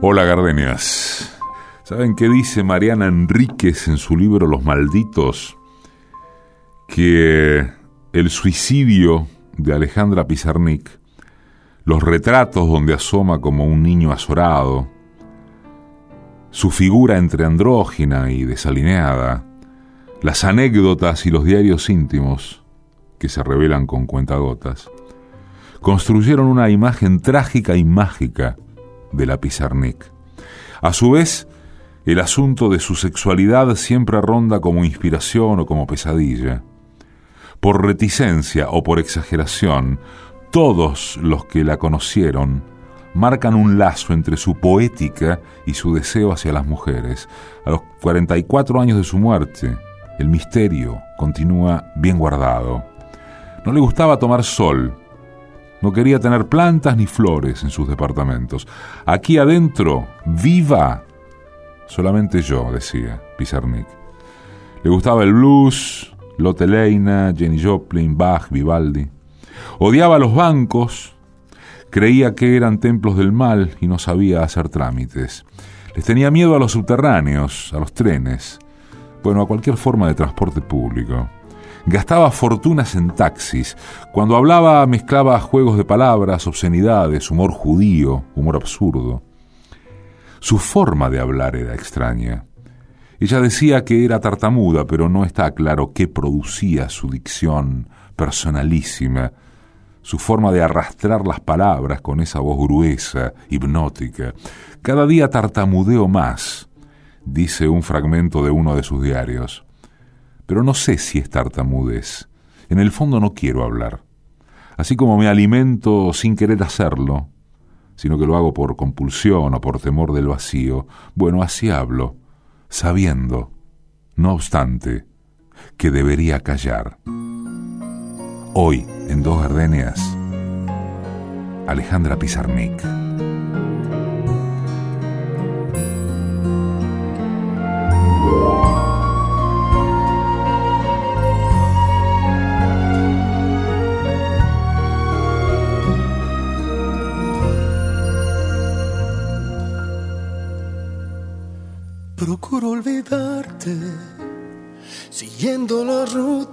Hola Gardenias. ¿Saben qué dice Mariana Enríquez en su libro Los Malditos? Que el suicidio de Alejandra Pizarnik, los retratos donde asoma como un niño azorado, su figura entre andrógina y desalineada, las anécdotas y los diarios íntimos que se revelan con cuentagotas, construyeron una imagen trágica y mágica de la Pizarnik. A su vez, el asunto de su sexualidad siempre ronda como inspiración o como pesadilla. Por reticencia o por exageración, todos los que la conocieron marcan un lazo entre su poética y su deseo hacia las mujeres. A los 44 años de su muerte, el misterio continúa bien guardado. No le gustaba tomar sol, no quería tener plantas ni flores en sus departamentos. Aquí adentro, viva, solamente yo, decía Pizarnik. Le gustaba el blues, Lotte Leina, Jenny Joplin, Bach, Vivaldi. Odiaba los bancos, creía que eran templos del mal y no sabía hacer trámites. Les tenía miedo a los subterráneos, a los trenes, bueno, a cualquier forma de transporte público. Gastaba fortunas en taxis. Cuando hablaba mezclaba juegos de palabras, obscenidades, humor judío, humor absurdo. Su forma de hablar era extraña. Ella decía que era tartamuda, pero no está claro qué producía su dicción personalísima, su forma de arrastrar las palabras con esa voz gruesa, hipnótica. Cada día tartamudeo más, dice un fragmento de uno de sus diarios pero no sé si es tartamudez. En el fondo no quiero hablar. Así como me alimento sin querer hacerlo, sino que lo hago por compulsión o por temor del vacío, bueno, así hablo, sabiendo, no obstante, que debería callar. Hoy, en Dos Gardenias, Alejandra Pizarnik.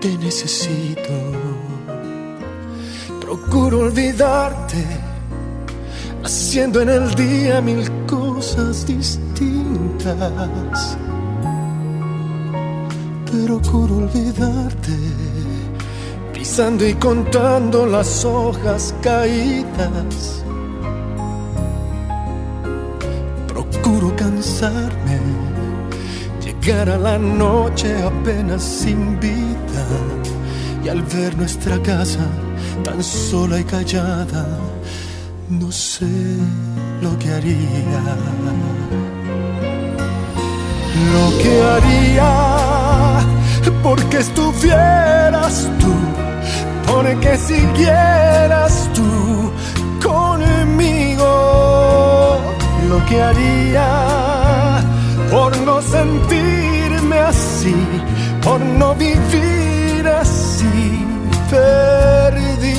te necesito. Procuro olvidarte, haciendo en el día mil cosas distintas. Procuro olvidarte, pisando y contando las hojas caídas procuro cansarme, llegar a la noche apenas sin vida y al ver nuestra casa tan sola y callada, no sé lo que haría. Lo que haría porque estuvieras tú, porque siguieras tú conmigo lo que haría por no sentirme así, por no vivir así, perdido.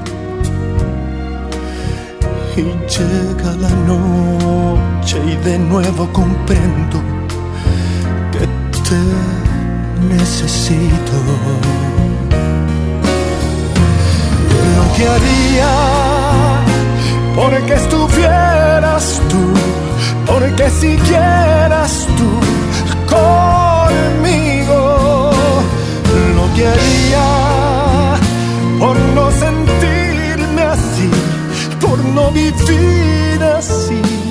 Y llega la noche y de nuevo comprendo que te necesito. Lo que haría porque estuvieras tú, porque siguieras tú conmigo, lo que haría no vivir así.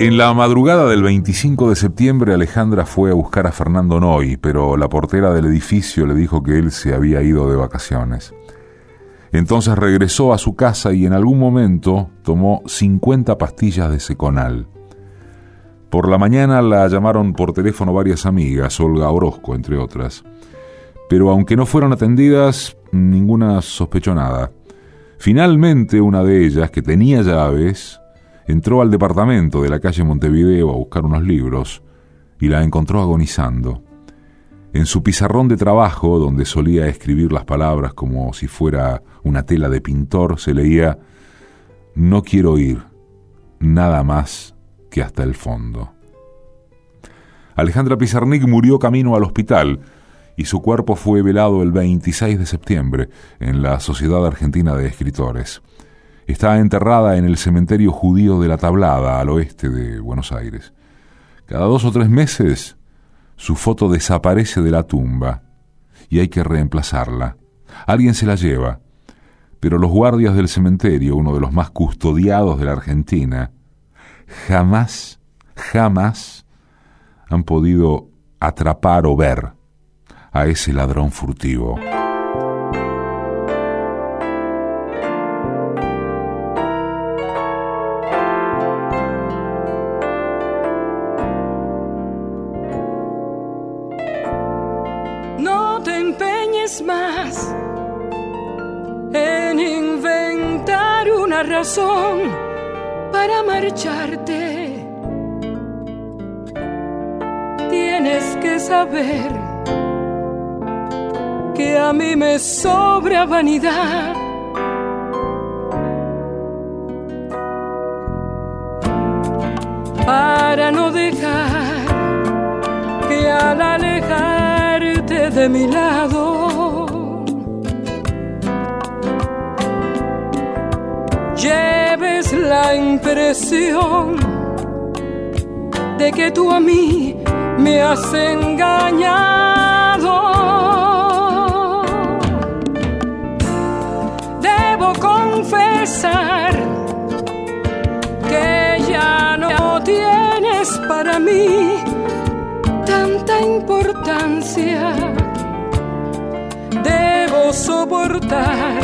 En la madrugada del 25 de septiembre Alejandra fue a buscar a Fernando Noy, pero la portera del edificio le dijo que él se había ido de vacaciones. Entonces regresó a su casa y en algún momento tomó 50 pastillas de seconal. Por la mañana la llamaron por teléfono varias amigas, Olga Orozco entre otras. Pero aunque no fueron atendidas, ninguna sospechó nada. Finalmente una de ellas, que tenía llaves, entró al departamento de la calle Montevideo a buscar unos libros y la encontró agonizando. En su pizarrón de trabajo, donde solía escribir las palabras como si fuera una tela de pintor, se leía No quiero ir, nada más que hasta el fondo. Alejandra Pizarnik murió camino al hospital y su cuerpo fue velado el 26 de septiembre en la Sociedad Argentina de Escritores. Está enterrada en el cementerio judío de la Tablada, al oeste de Buenos Aires. Cada dos o tres meses su foto desaparece de la tumba y hay que reemplazarla. Alguien se la lleva, pero los guardias del cementerio, uno de los más custodiados de la Argentina, jamás, jamás han podido atrapar o ver a ese ladrón furtivo. Que a mí me sobra vanidad. Para no dejar que al alejarte de mi lado lleves la impresión de que tú a mí me has engañado. Debo confesar que ya no tienes para mí tanta importancia. Debo soportar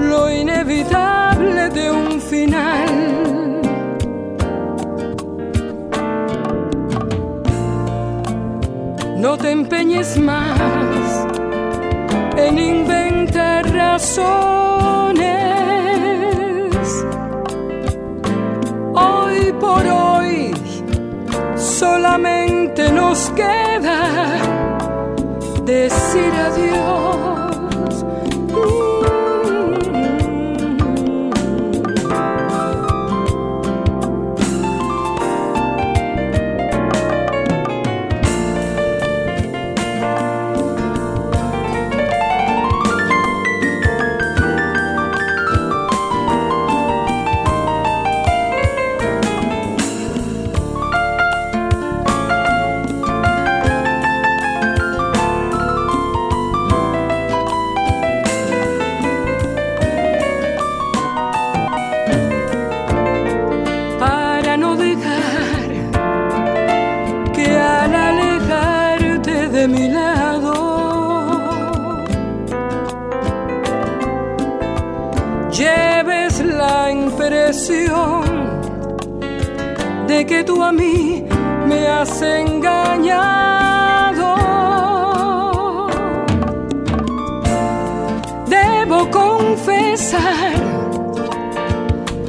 lo inevitable de un final. No te empeñes más en inventar razones. Hoy por hoy solamente nos queda decir adiós. Que tú a mí me has engañado. Debo confesar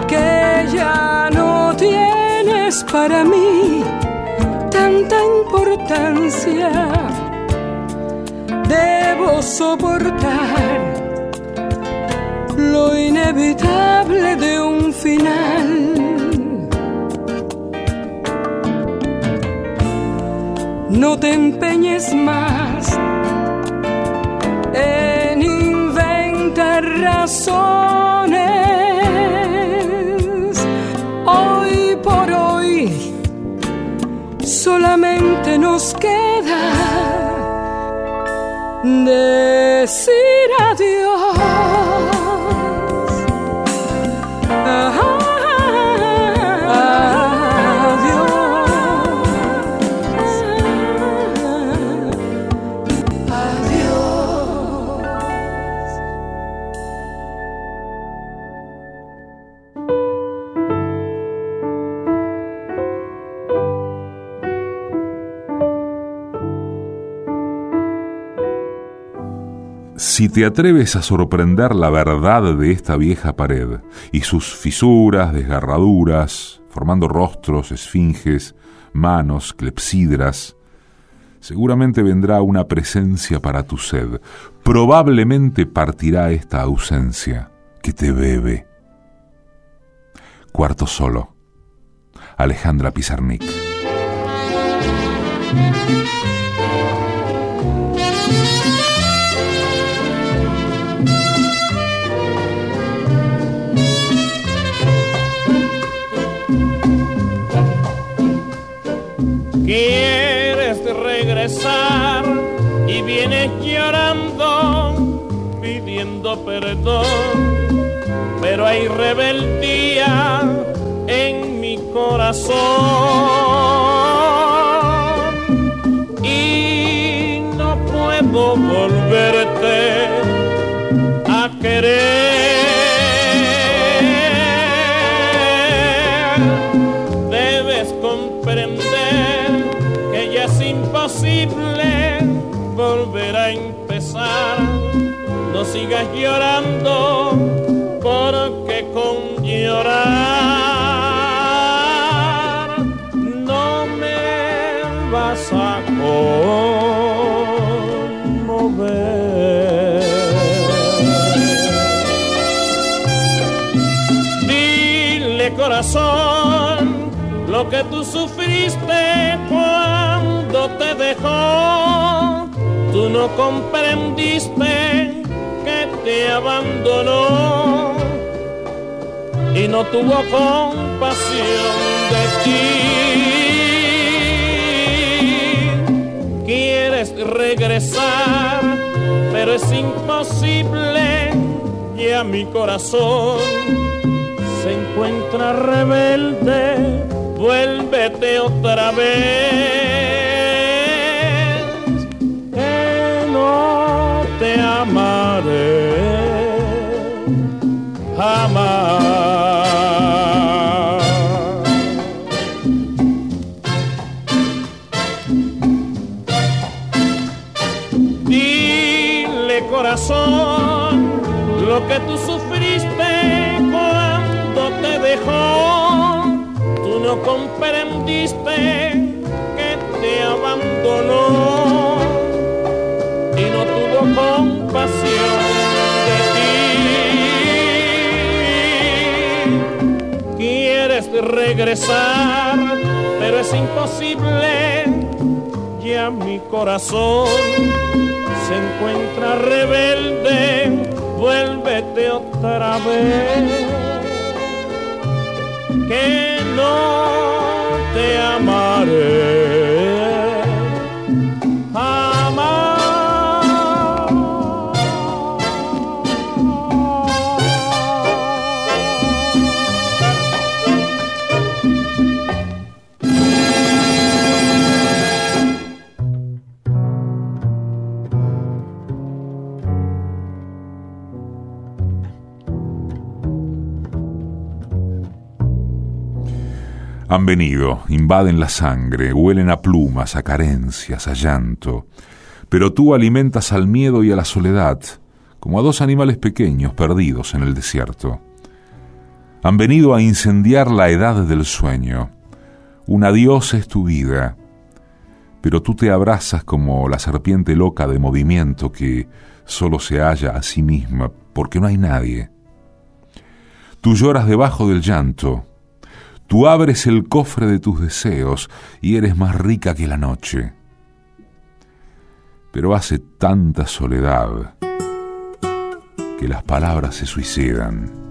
que ya no tienes para mí tanta importancia. Debo soportar lo inevitable de un final. No te empeñes más en inventar razones. Hoy por hoy solamente nos queda decir adiós. Te atreves a sorprender la verdad de esta vieja pared y sus fisuras, desgarraduras, formando rostros, esfinges, manos, clepsidras, seguramente vendrá una presencia para tu sed. Probablemente partirá esta ausencia que te bebe. Cuarto solo. Alejandra Pizarnik. Quieres regresar y vienes llorando, pidiendo perdón, pero hay rebeldía en mi corazón y no puedo volverte sigas llorando porque con llorar no me vas a conmover. Dile corazón lo que tú sufriste cuando te dejó. Tú no comprendiste te abandonó y no tuvo compasión de ti. Quieres regresar, pero es imposible. Ya mi corazón se encuentra rebelde, vuélvete otra vez, te amaré jamás. Dile corazón lo que tú sufriste cuando te dejó. Tú no comprendiste regresar, pero es imposible. Ya mi corazón se encuentra rebelde, vuélvete otra vez. Que no te amaré. Han venido, invaden la sangre, huelen a plumas, a carencias, a llanto, pero tú alimentas al miedo y a la soledad, como a dos animales pequeños perdidos en el desierto. Han venido a incendiar la edad del sueño. Un adiós es tu vida, pero tú te abrazas como la serpiente loca de movimiento que solo se halla a sí misma porque no hay nadie. Tú lloras debajo del llanto, tú abres el cofre de tus deseos y eres más rica que la noche. Pero hace tanta soledad que las palabras se suicidan.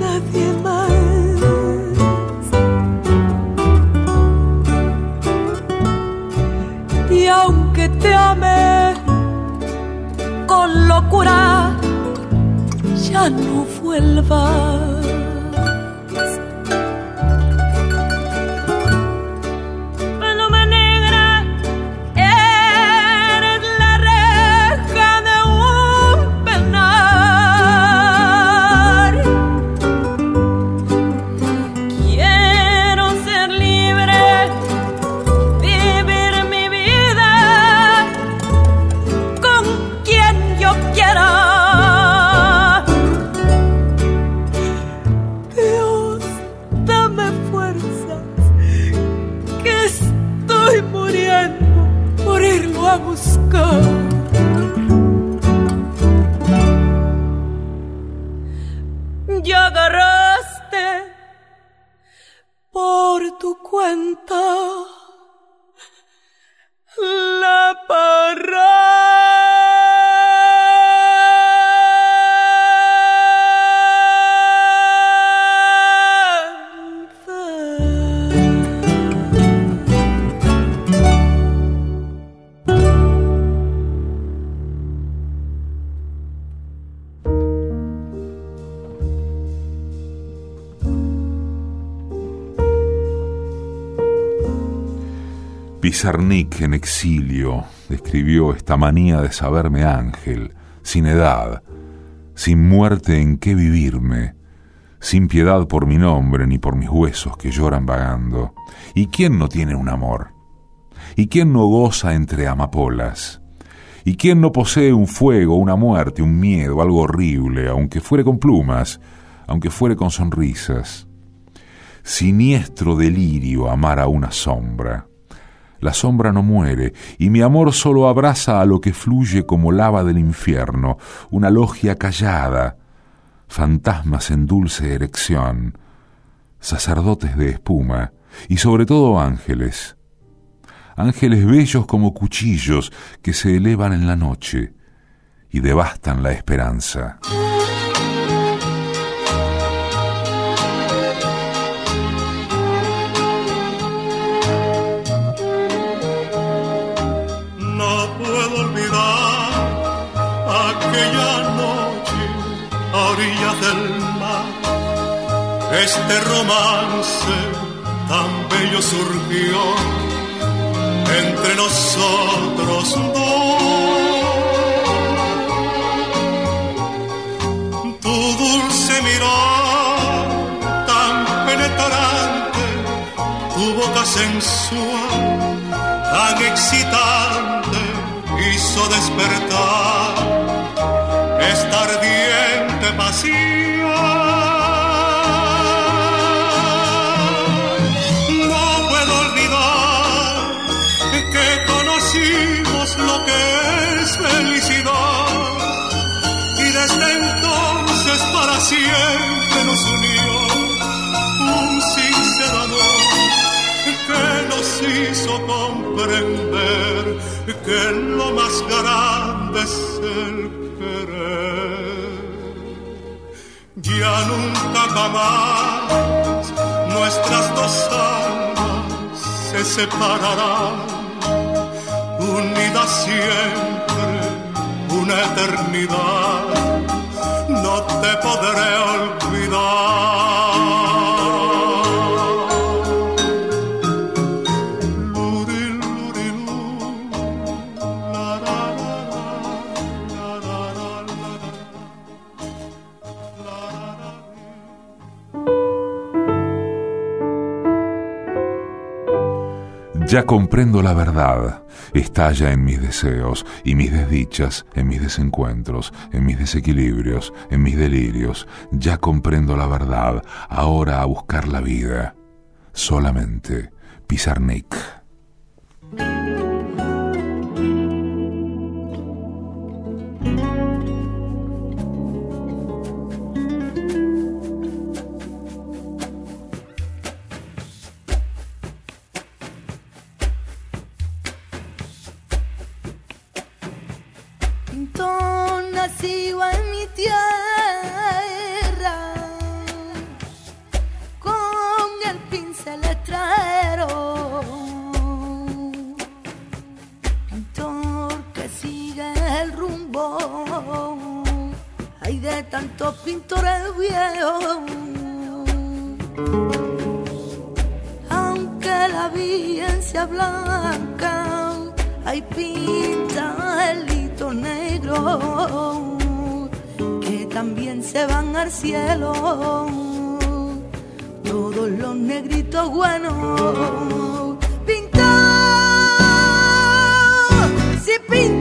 Nadie más. Y aunque te ame con locura, ya no vuelvas. Pizarnik en exilio escribió esta manía de saberme ángel, sin edad, sin muerte en qué vivirme, sin piedad por mi nombre ni por mis huesos que lloran vagando. ¿Y quién no tiene un amor? ¿Y quién no goza entre amapolas? ¿Y quién no posee un fuego, una muerte, un miedo, algo horrible, aunque fuere con plumas, aunque fuere con sonrisas? Siniestro delirio amar a una sombra. La sombra no muere, y mi amor solo abraza a lo que fluye como lava del infierno, una logia callada, fantasmas en dulce erección, sacerdotes de espuma, y sobre todo ángeles, ángeles bellos como cuchillos que se elevan en la noche y devastan la esperanza. Este romance tan bello surgió entre nosotros dos. Tu dulce mirar tan penetrante, tu boca sensual tan excitante hizo despertar esta ardiente pasión. Comprender que lo más grande es el querer. Ya nunca jamás nuestras dos almas se separarán unida siempre, una eternidad, no te podré olvidar. Ya comprendo la verdad, estalla en mis deseos y mis desdichas, en mis desencuentros, en mis desequilibrios, en mis delirios. Ya comprendo la verdad, ahora a buscar la vida. Solamente Pizarnik. canto nacido en mi tierra, con el pincel extranjero, pintor que sigue el rumbo, hay de tantos pintores viejos. Aunque la vida sea blanca, hay pintor que también se van al cielo. Todos los negritos buenos. Pintor, si pintor.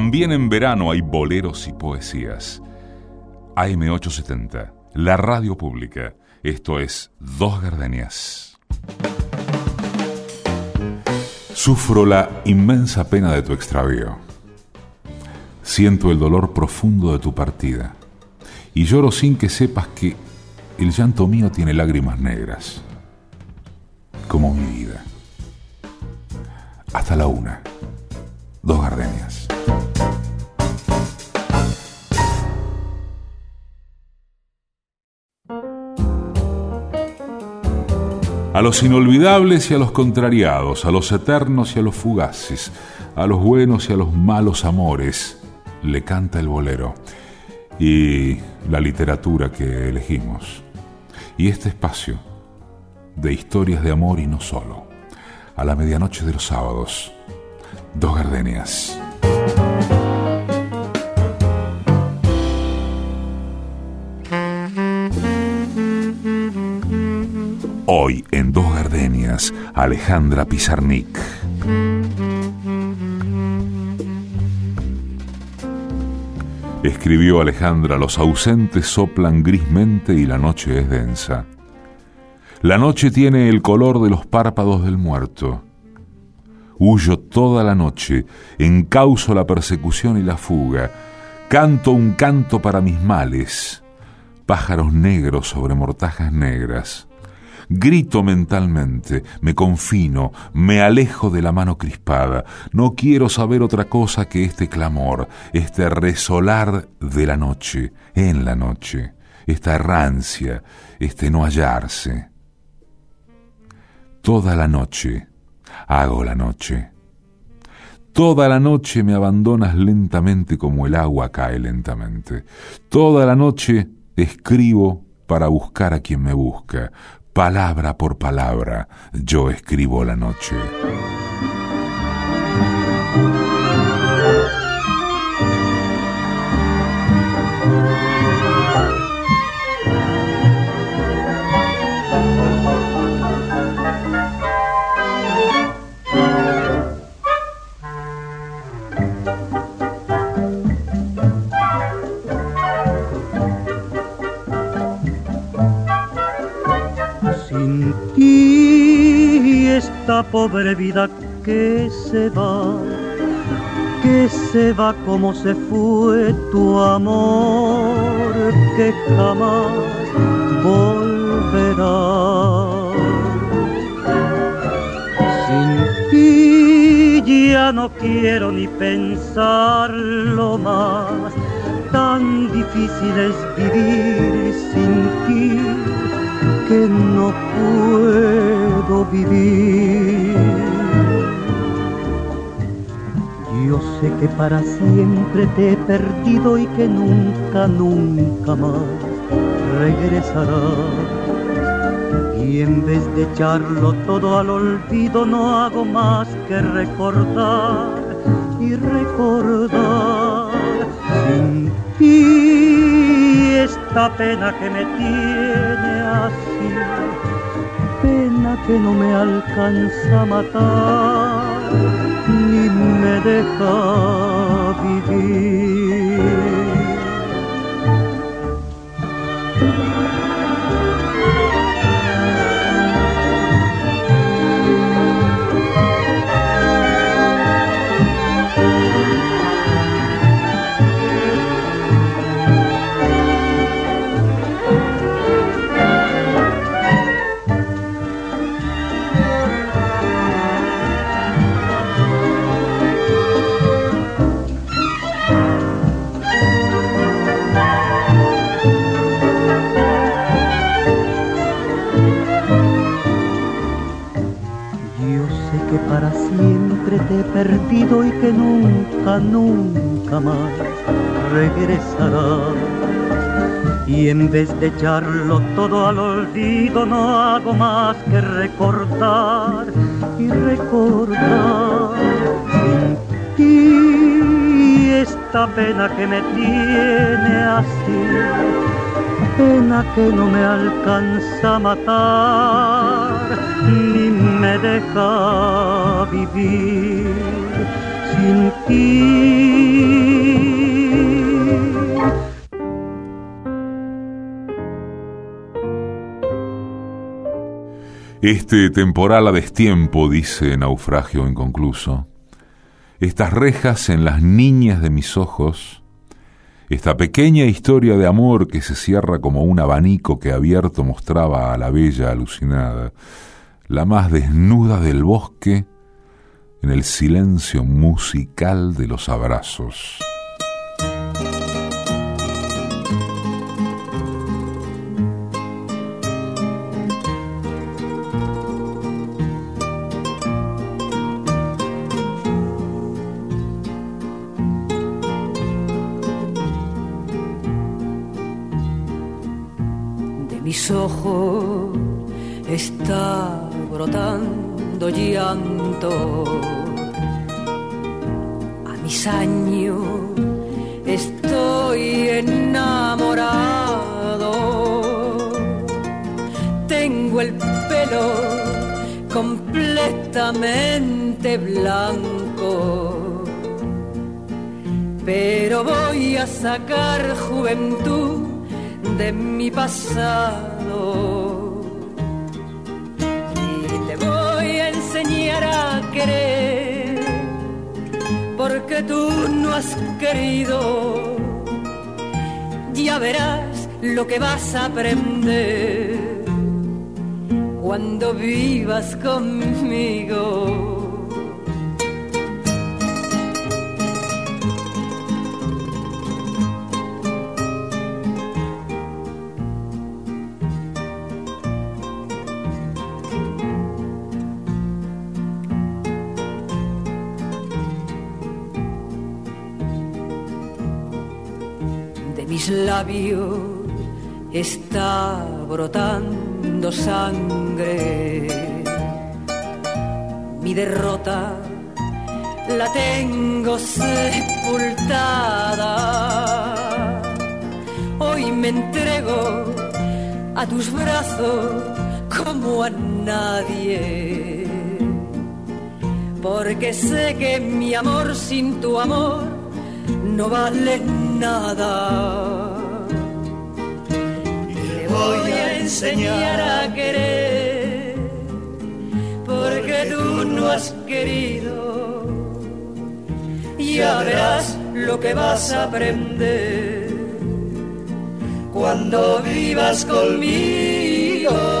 También en verano hay boleros y poesías. AM870, la radio pública. Esto es Dos Gardenias. Sufro la inmensa pena de tu extravío. Siento el dolor profundo de tu partida. Y lloro sin que sepas que el llanto mío tiene lágrimas negras. Como mi vida. Hasta la una. Dos gardenias. A los inolvidables y a los contrariados, a los eternos y a los fugaces, a los buenos y a los malos amores, le canta el bolero y la literatura que elegimos. Y este espacio de historias de amor y no solo, a la medianoche de los sábados, dos gardenias. En Dos Gardenias, Alejandra Pizarnik. Escribió Alejandra, los ausentes soplan grismente y la noche es densa. La noche tiene el color de los párpados del muerto. Huyo toda la noche, encauso la persecución y la fuga, canto un canto para mis males, pájaros negros sobre mortajas negras. Grito mentalmente, me confino, me alejo de la mano crispada. No quiero saber otra cosa que este clamor, este resolar de la noche, en la noche, esta errancia, este no hallarse. Toda la noche hago la noche. Toda la noche me abandonas lentamente como el agua cae lentamente. Toda la noche escribo para buscar a quien me busca, palabra por palabra, yo escribo la noche. Pobre vida que se va, que se va como se fue tu amor, que jamás volverá. Sin ti ya no quiero ni pensarlo más, tan difícil es vivir sin ti que no puedo vivir. Yo sé que para siempre te he perdido y que nunca, nunca más regresarás. Y en vez de echarlo todo al olvido, no hago más que recordar y recordar sin ti esta pena que me tiene así, pena que no me alcanza a matar ni me deja vivir. Echarlo todo al olvido, no hago más que recordar y recordar sin ti esta pena que me tiene así, pena que no me alcanza a matar ni me deja vivir sin ti. Este temporal a destiempo, dice Naufragio inconcluso, estas rejas en las niñas de mis ojos, esta pequeña historia de amor que se cierra como un abanico que abierto mostraba a la bella alucinada, la más desnuda del bosque, en el silencio musical de los abrazos. Juventud de mi pasado. Y te voy a enseñar a querer, porque tú no has querido. Ya verás lo que vas a aprender cuando vivas conmigo. Mis labios está brotando sangre. Mi derrota la tengo sepultada. Hoy me entrego a tus brazos como a nadie. Porque sé que mi amor sin tu amor no vale nada. Le voy a enseñar a querer, porque tú no has querido. Ya verás lo que vas a aprender cuando vivas conmigo.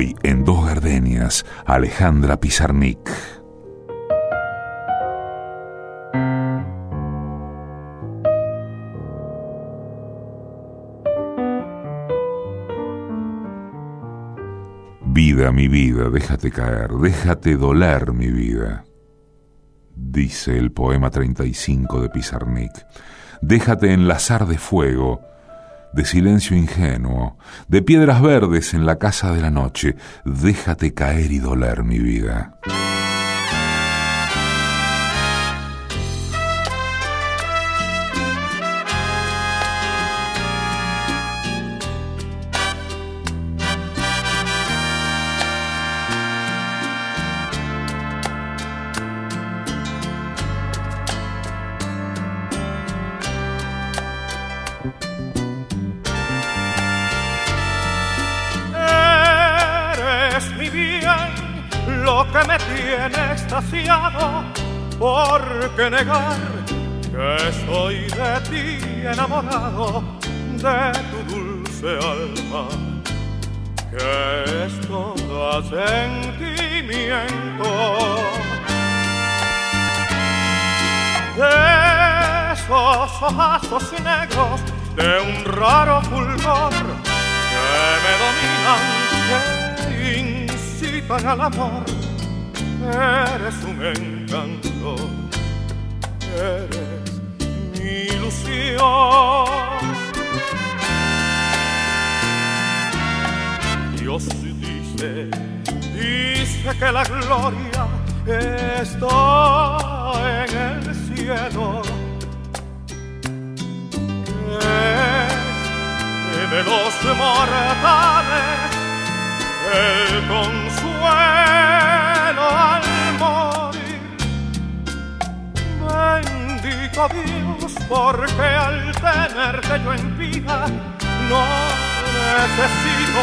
Hoy en Dos Gardenias, Alejandra Pizarnik. Vida, mi vida, déjate caer, déjate doler mi vida, dice el poema 35 de Pizarnik. Déjate enlazar de fuego, de silencio ingenuo, de piedras verdes en la casa de la noche. Déjate caer y doler mi vida. Que negar que soy de ti enamorado, de tu dulce alma, que es todo sentimiento. los ojazos negros de un raro fulgor que me dominan, que incitan al amor. Eres un encanto, eres mi ilusión. Dios dice, dice que la gloria está en el cielo de los mortales el consuelo al Bendito Dios, porque al tenerte yo en vida no necesito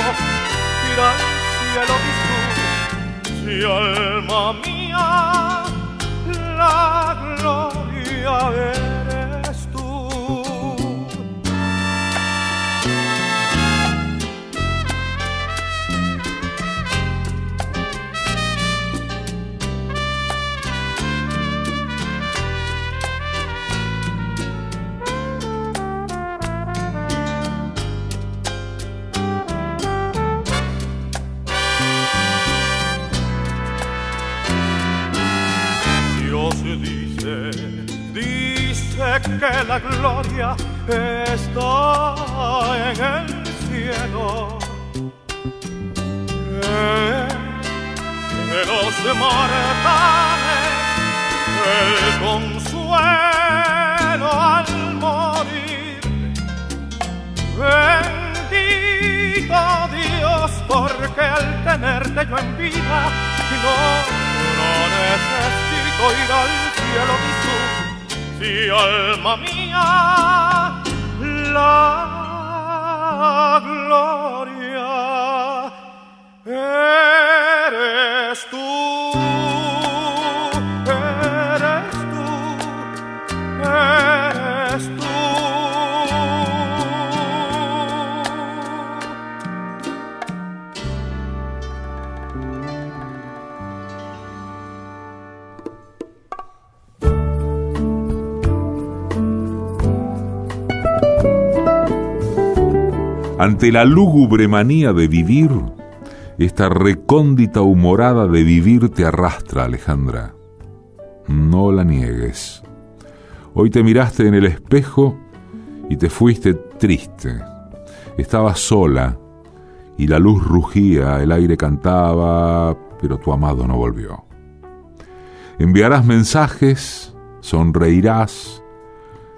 ir al cielo y si alma mía la gloria es. Que la gloria está en el cielo. Que los mortales el consuelo al morir. Bendito Dios, porque al tenerte yo en vida, no, no necesito ir al alma mía la gloria eres tú. Ante la lúgubre manía de vivir, esta recóndita humorada de vivir te arrastra, Alejandra. No la niegues. Hoy te miraste en el espejo y te fuiste triste. Estabas sola y la luz rugía, el aire cantaba, pero tu amado no volvió. Enviarás mensajes, sonreirás,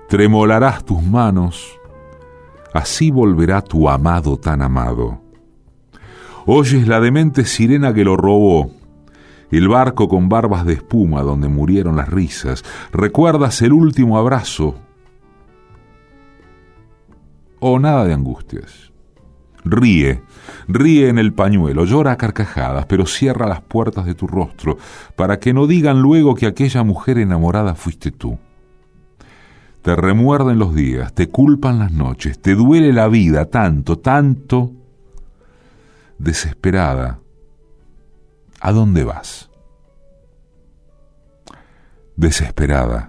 tremolarás tus manos, así volverá tu amado tan amado. Oyes la demente sirena que lo robó, el barco con barbas de espuma donde murieron las risas, recuerdas el último abrazo. O oh, nada de angustias. Ríe, ríe en el pañuelo, llora a carcajadas, pero cierra las puertas de tu rostro para que no digan luego que aquella mujer enamorada fuiste tú. Te remuerden los días, te culpan las noches, te duele la vida tanto, tanto, desesperada. ¿A dónde vas? Desesperada.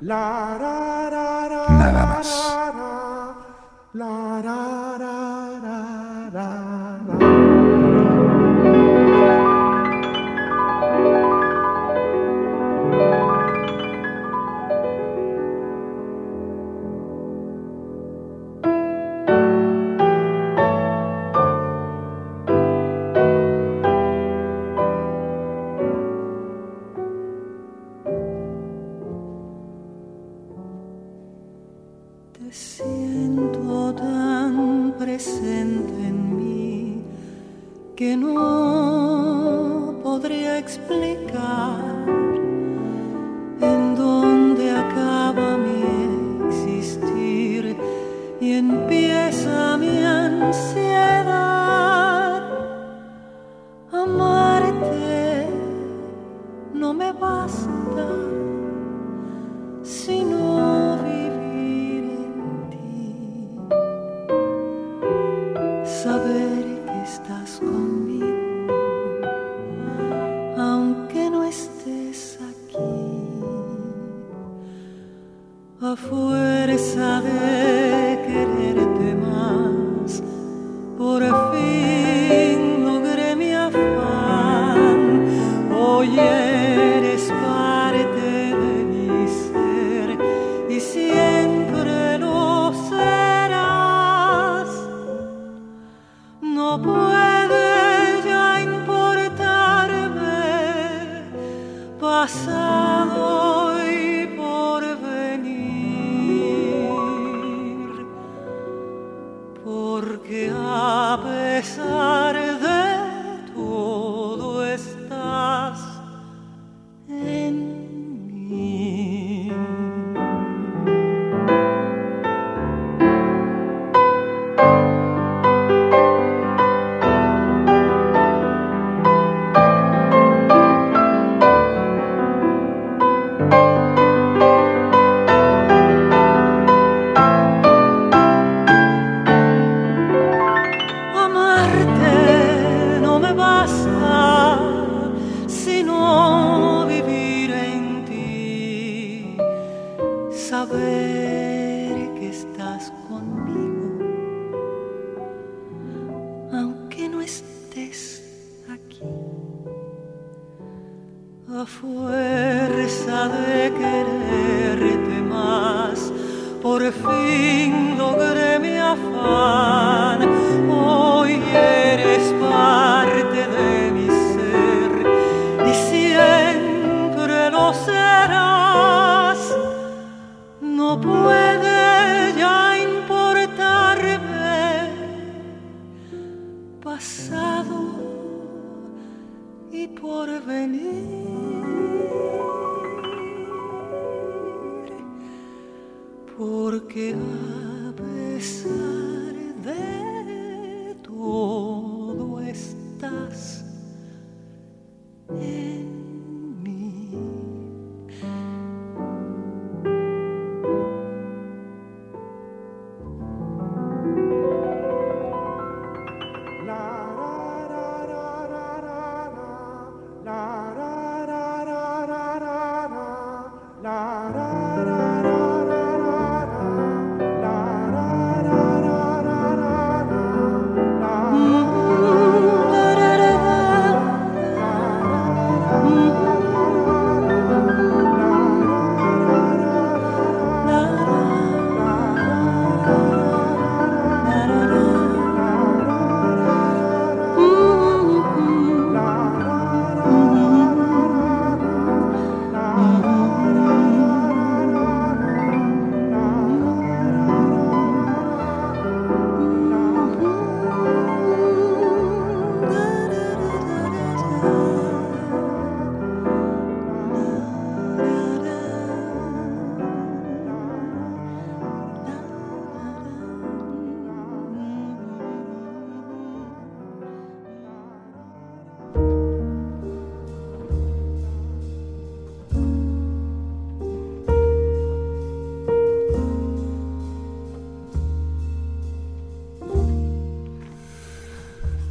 Nada más.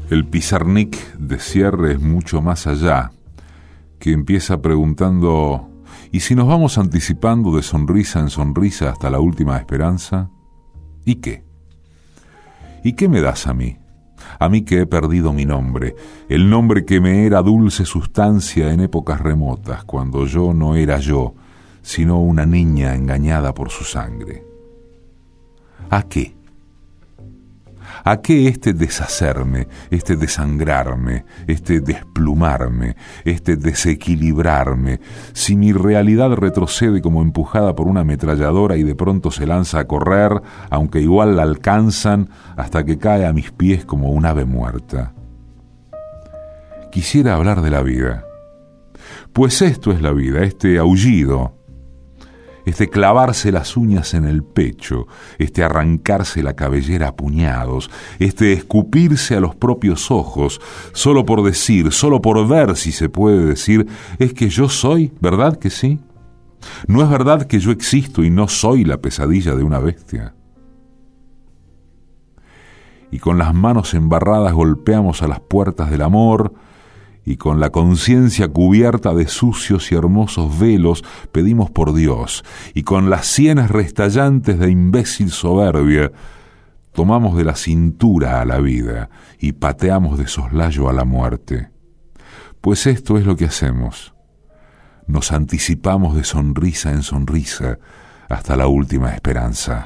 El Pizarnik de cierre es mucho más allá, que empieza preguntando, ¿y si nos vamos anticipando de sonrisa en sonrisa hasta la última esperanza? ¿Y qué? ¿Y qué me das a mí? A mí que he perdido mi nombre, el nombre que me era dulce sustancia en épocas remotas, cuando yo no era yo, sino una niña engañada por su sangre. ¿A qué? ¿A qué este deshacerme, este desangrarme, este desplumarme, este desequilibrarme, si mi realidad retrocede como empujada por una ametralladora y de pronto se lanza a correr, aunque igual la alcanzan, hasta que cae a mis pies como un ave muerta? Quisiera hablar de la vida. Pues esto es la vida, este aullido, este clavarse las uñas en el pecho, este arrancarse la cabellera a puñados, este escupirse a los propios ojos, solo por decir, solo por ver si se puede decir, es que yo soy, ¿verdad que sí? ¿No es verdad que yo existo y no soy la pesadilla de una bestia? Y con las manos embarradas golpeamos a las puertas del amor, y con la conciencia cubierta de sucios y hermosos velos pedimos por Dios, y con las sienes restallantes de imbécil soberbia, tomamos de la cintura a la vida y pateamos de soslayo a la muerte. Pues esto es lo que hacemos. Nos anticipamos de sonrisa en sonrisa hasta la última esperanza.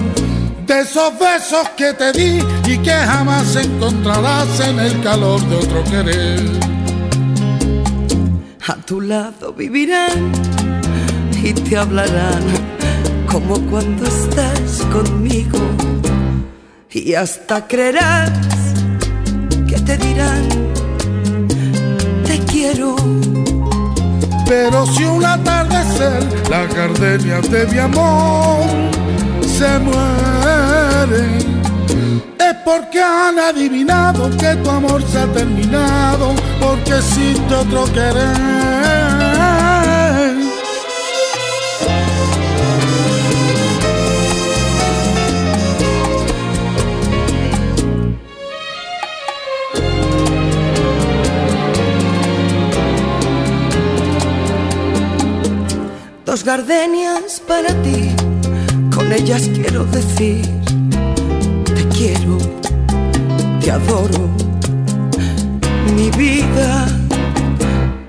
de esos besos que te di y que jamás encontrarás en el calor de otro querer. A tu lado vivirán y te hablarán como cuando estás conmigo y hasta creerás que te dirán te quiero. Pero si un atardecer la gardenia de mi amor se es porque han adivinado que tu amor se ha terminado porque existe otro querer. Dos gardenias para ti ellas quiero decir, te adoro, mi vida.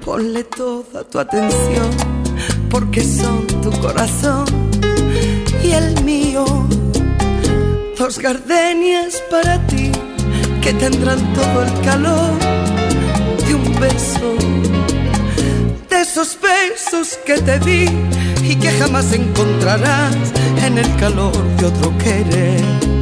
Ponle toda tu atención, porque son tu corazón y el mío. Dos gardenias para ti, que tendrán todo el calor de un beso, de esos besos que te di y que jamás encontrarás en el calor de otro querer.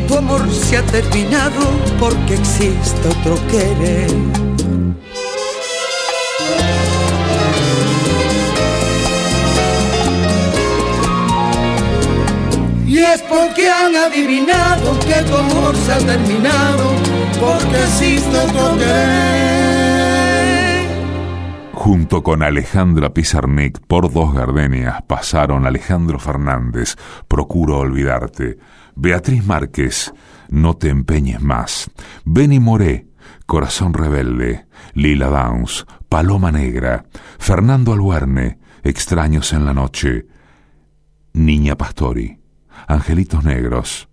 tu amor se ha terminado porque existe otro querer. Y es porque han adivinado que tu amor se ha terminado porque existe otro querer. Junto con Alejandra Pizarnik por dos gardenias pasaron Alejandro Fernández, Procuro olvidarte, Beatriz Márquez, No te empeñes más, Benny Moré, Corazón rebelde, Lila Downs, Paloma Negra, Fernando Albuerne, Extraños en la noche, Niña Pastori, Angelitos Negros,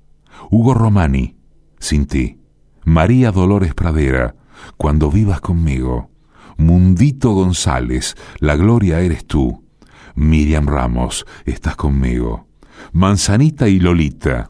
Hugo Romani, Sin ti, María Dolores Pradera, Cuando vivas conmigo, Mundito González, La Gloria eres tú. Miriam Ramos, estás conmigo. Manzanita y Lolita,